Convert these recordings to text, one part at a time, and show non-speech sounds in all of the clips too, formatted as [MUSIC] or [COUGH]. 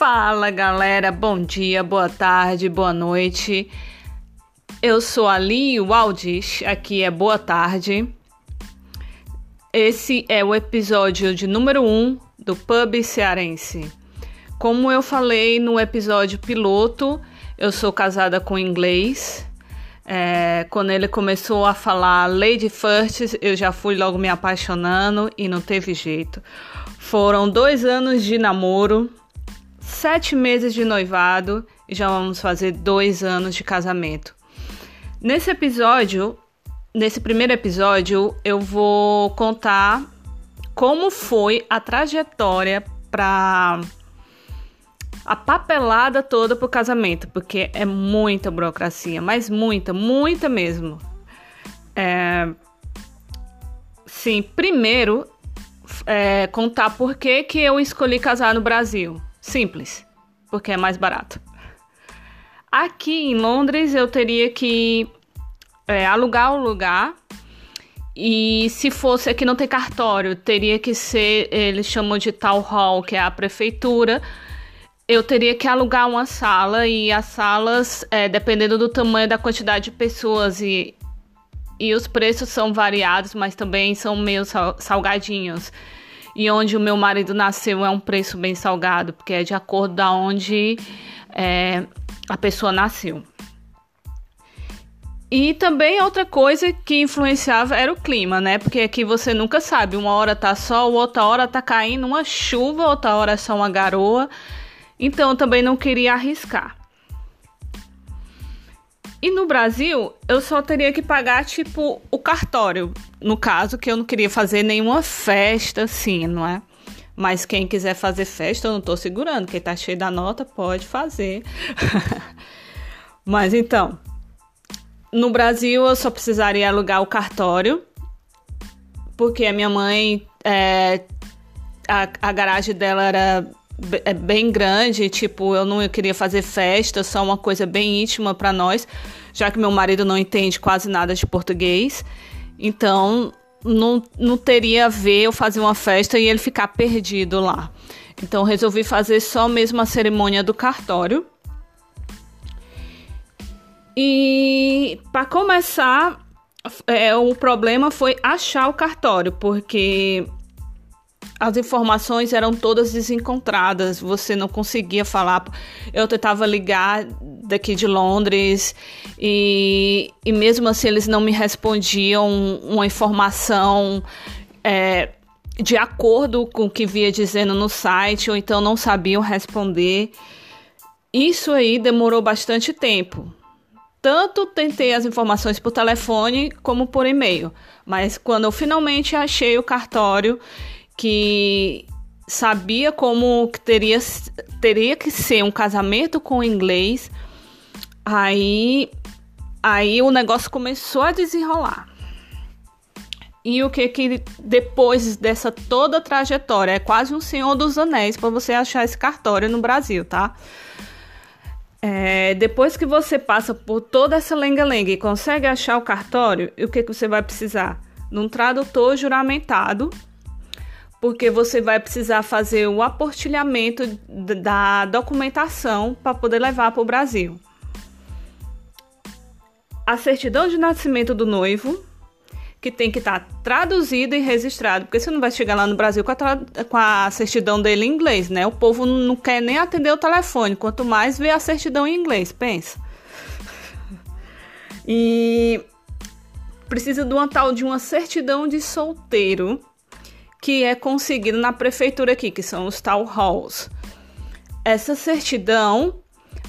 Fala galera, bom dia, boa tarde, boa noite. Eu sou a Li Waldish, aqui é boa tarde. Esse é o episódio de número 1 um do Pub Cearense. Como eu falei no episódio piloto, eu sou casada com inglês. É, quando ele começou a falar Lady First, eu já fui logo me apaixonando e não teve jeito. Foram dois anos de namoro, sete meses de noivado e já vamos fazer dois anos de casamento. Nesse episódio, nesse primeiro episódio, eu vou contar como foi a trajetória para a papelada toda pro casamento, porque é muita burocracia, mas muita, muita mesmo. É... Sim, primeiro é, contar por que, que eu escolhi casar no Brasil. Simples, porque é mais barato. Aqui em Londres eu teria que é, alugar o lugar e se fosse aqui não tem cartório, teria que ser, eles chamam de town hall, que é a prefeitura. Eu teria que alugar uma sala e as salas, é, dependendo do tamanho da quantidade de pessoas e, e os preços são variados, mas também são meio salgadinhos e onde o meu marido nasceu é um preço bem salgado, porque é de acordo da onde é, a pessoa nasceu. E também outra coisa que influenciava era o clima, né? Porque aqui você nunca sabe, uma hora tá sol, outra hora tá caindo uma chuva, outra hora é só uma garoa. Então eu também não queria arriscar. E no Brasil, eu só teria que pagar, tipo, o cartório. No caso, que eu não queria fazer nenhuma festa, assim, não é? Mas quem quiser fazer festa, eu não tô segurando. Quem tá cheio da nota, pode fazer. [LAUGHS] Mas então, no Brasil, eu só precisaria alugar o cartório. Porque a minha mãe, é, a, a garagem dela era bem grande, tipo, eu não queria fazer festa, só uma coisa bem íntima para nós, já que meu marido não entende quase nada de português. Então, não, não teria a ver eu fazer uma festa e ele ficar perdido lá. Então, resolvi fazer só mesmo a cerimônia do cartório. E para começar, é, o problema foi achar o cartório, porque as informações eram todas desencontradas, você não conseguia falar. Eu tentava ligar daqui de Londres e, e mesmo assim eles não me respondiam uma informação é, de acordo com o que via dizendo no site, ou então não sabiam responder. Isso aí demorou bastante tempo. Tanto tentei as informações por telefone como por e-mail, mas quando eu finalmente achei o cartório que sabia como teria, teria que ser um casamento com inglês. Aí, aí o negócio começou a desenrolar. E o que que depois dessa toda trajetória é quase um Senhor dos Anéis para você achar esse cartório no Brasil, tá? É, depois que você passa por toda essa lenga-lenga e consegue achar o cartório, o que que você vai precisar? Num tradutor juramentado porque você vai precisar fazer o aportilhamento da documentação para poder levar para o Brasil. A certidão de nascimento do noivo, que tem que estar tá traduzido e registrado, porque você não vai chegar lá no Brasil com a, com a certidão dele em inglês, né? O povo não quer nem atender o telefone, quanto mais ver a certidão em inglês, pensa. E precisa de uma tal de uma certidão de solteiro que é conseguido na prefeitura aqui, que são os town halls. Essa certidão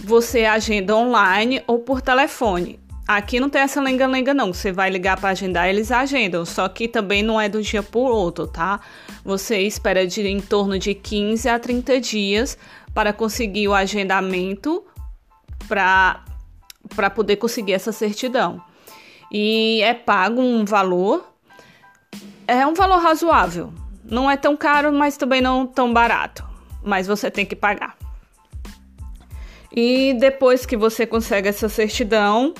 você agenda online ou por telefone. Aqui não tem essa lenga-lenga não, você vai ligar para agendar, eles agendam, só que também não é do dia por outro, tá? Você espera de em torno de 15 a 30 dias para conseguir o agendamento para para poder conseguir essa certidão. E é pago um valor é um valor razoável. Não é tão caro, mas também não tão barato. Mas você tem que pagar. E depois que você consegue essa certidão,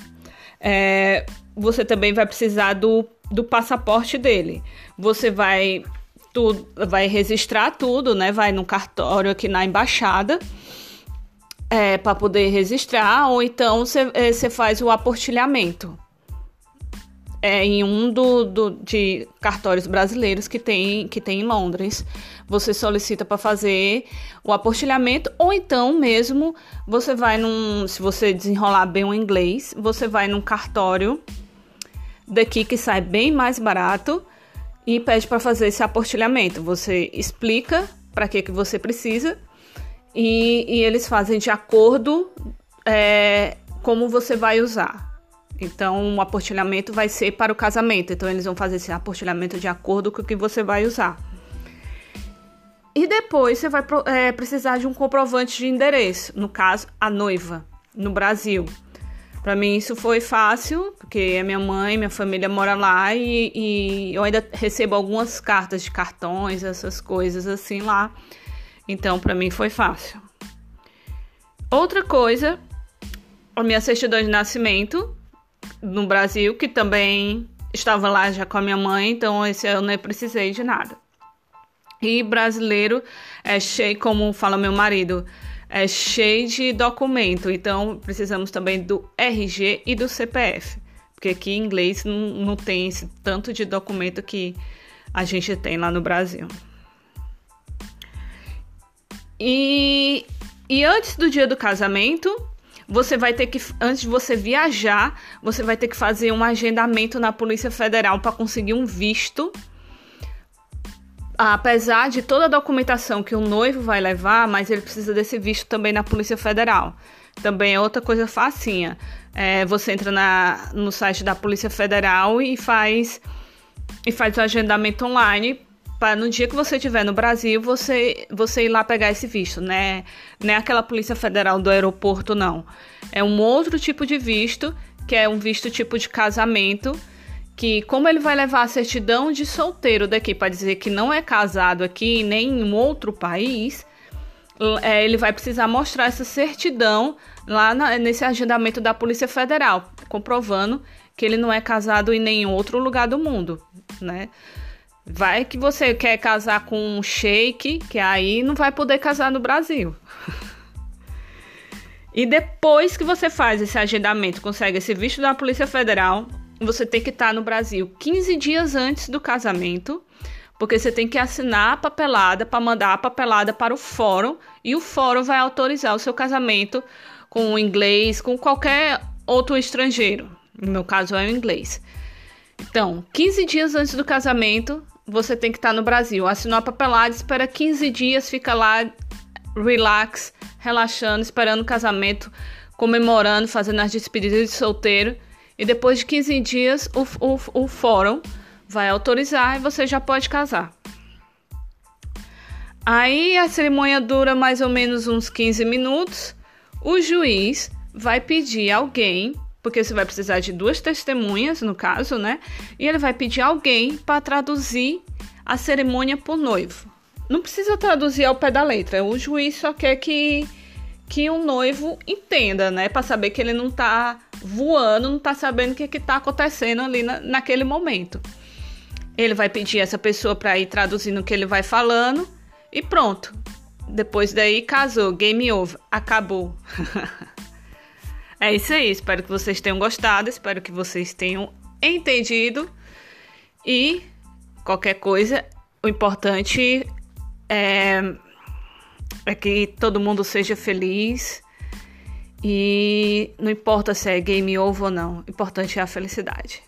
é, você também vai precisar do, do passaporte dele. Você vai, tu, vai registrar tudo, né? Vai no cartório aqui na embaixada é, para poder registrar, ou então você é, faz o aportilhamento é, em um do, do, de cartórios brasileiros que tem, que tem em Londres. Você solicita para fazer o apostilhamento, ou então mesmo você vai num. Se você desenrolar bem o inglês, você vai num cartório daqui que sai bem mais barato e pede para fazer esse apostilhamento. Você explica para que, que você precisa e, e eles fazem de acordo é, como você vai usar. Então, o apostilhamento vai ser para o casamento. Então, eles vão fazer esse apostilhamento de acordo com o que você vai usar. E depois você vai é, precisar de um comprovante de endereço, no caso, a noiva, no Brasil. Para mim isso foi fácil, porque a minha mãe, minha família mora lá e, e, eu ainda recebo algumas cartas de cartões, essas coisas assim lá. Então, para mim foi fácil. Outra coisa, a minha certidão de nascimento, no Brasil, que também estava lá já com a minha mãe, então esse eu não precisei de nada. E brasileiro é cheio, como fala meu marido, é cheio de documento, então precisamos também do RG e do CPF, porque aqui em inglês não, não tem esse tanto de documento que a gente tem lá no Brasil. E, e antes do dia do casamento, você vai ter que, antes de você viajar, você vai ter que fazer um agendamento na Polícia Federal para conseguir um visto. Apesar de toda a documentação que o noivo vai levar, mas ele precisa desse visto também na Polícia Federal. Também é outra coisa facinha. É, você entra na, no site da Polícia Federal e faz e faz o agendamento online para no dia que você estiver no Brasil, você, você ir lá pegar esse visto, né? Não é aquela Polícia Federal do aeroporto, não. É um outro tipo de visto, que é um visto tipo de casamento, que como ele vai levar a certidão de solteiro daqui para dizer que não é casado aqui nem em outro país, é, ele vai precisar mostrar essa certidão lá na, nesse agendamento da Polícia Federal, comprovando que ele não é casado em nenhum outro lugar do mundo, né? Vai que você quer casar com um shake, que aí não vai poder casar no Brasil. [LAUGHS] e depois que você faz esse agendamento, consegue esse visto da Polícia Federal, você tem que estar no Brasil 15 dias antes do casamento, porque você tem que assinar a papelada para mandar a papelada para o fórum e o fórum vai autorizar o seu casamento com o inglês, com qualquer outro estrangeiro. No meu caso é o inglês. Então, 15 dias antes do casamento, você tem que estar no Brasil. Assinou a papelada, espera 15 dias, fica lá, relax, relaxando, esperando o casamento, comemorando, fazendo as despedidas de solteiro. E depois de 15 dias, o, o, o fórum vai autorizar e você já pode casar. Aí a cerimônia dura mais ou menos uns 15 minutos. O juiz vai pedir alguém porque você vai precisar de duas testemunhas, no caso, né? E ele vai pedir alguém para traduzir a cerimônia por noivo. Não precisa traduzir ao pé da letra, o juiz só quer que, que o noivo entenda, né? Para saber que ele não tá voando, não tá sabendo o que, que tá acontecendo ali na, naquele momento. Ele vai pedir essa pessoa para ir traduzindo o que ele vai falando e pronto. Depois daí casou, game over, acabou. [LAUGHS] É isso aí, espero que vocês tenham gostado, espero que vocês tenham entendido e qualquer coisa, o importante é, é que todo mundo seja feliz e não importa se é game over ou não, o importante é a felicidade.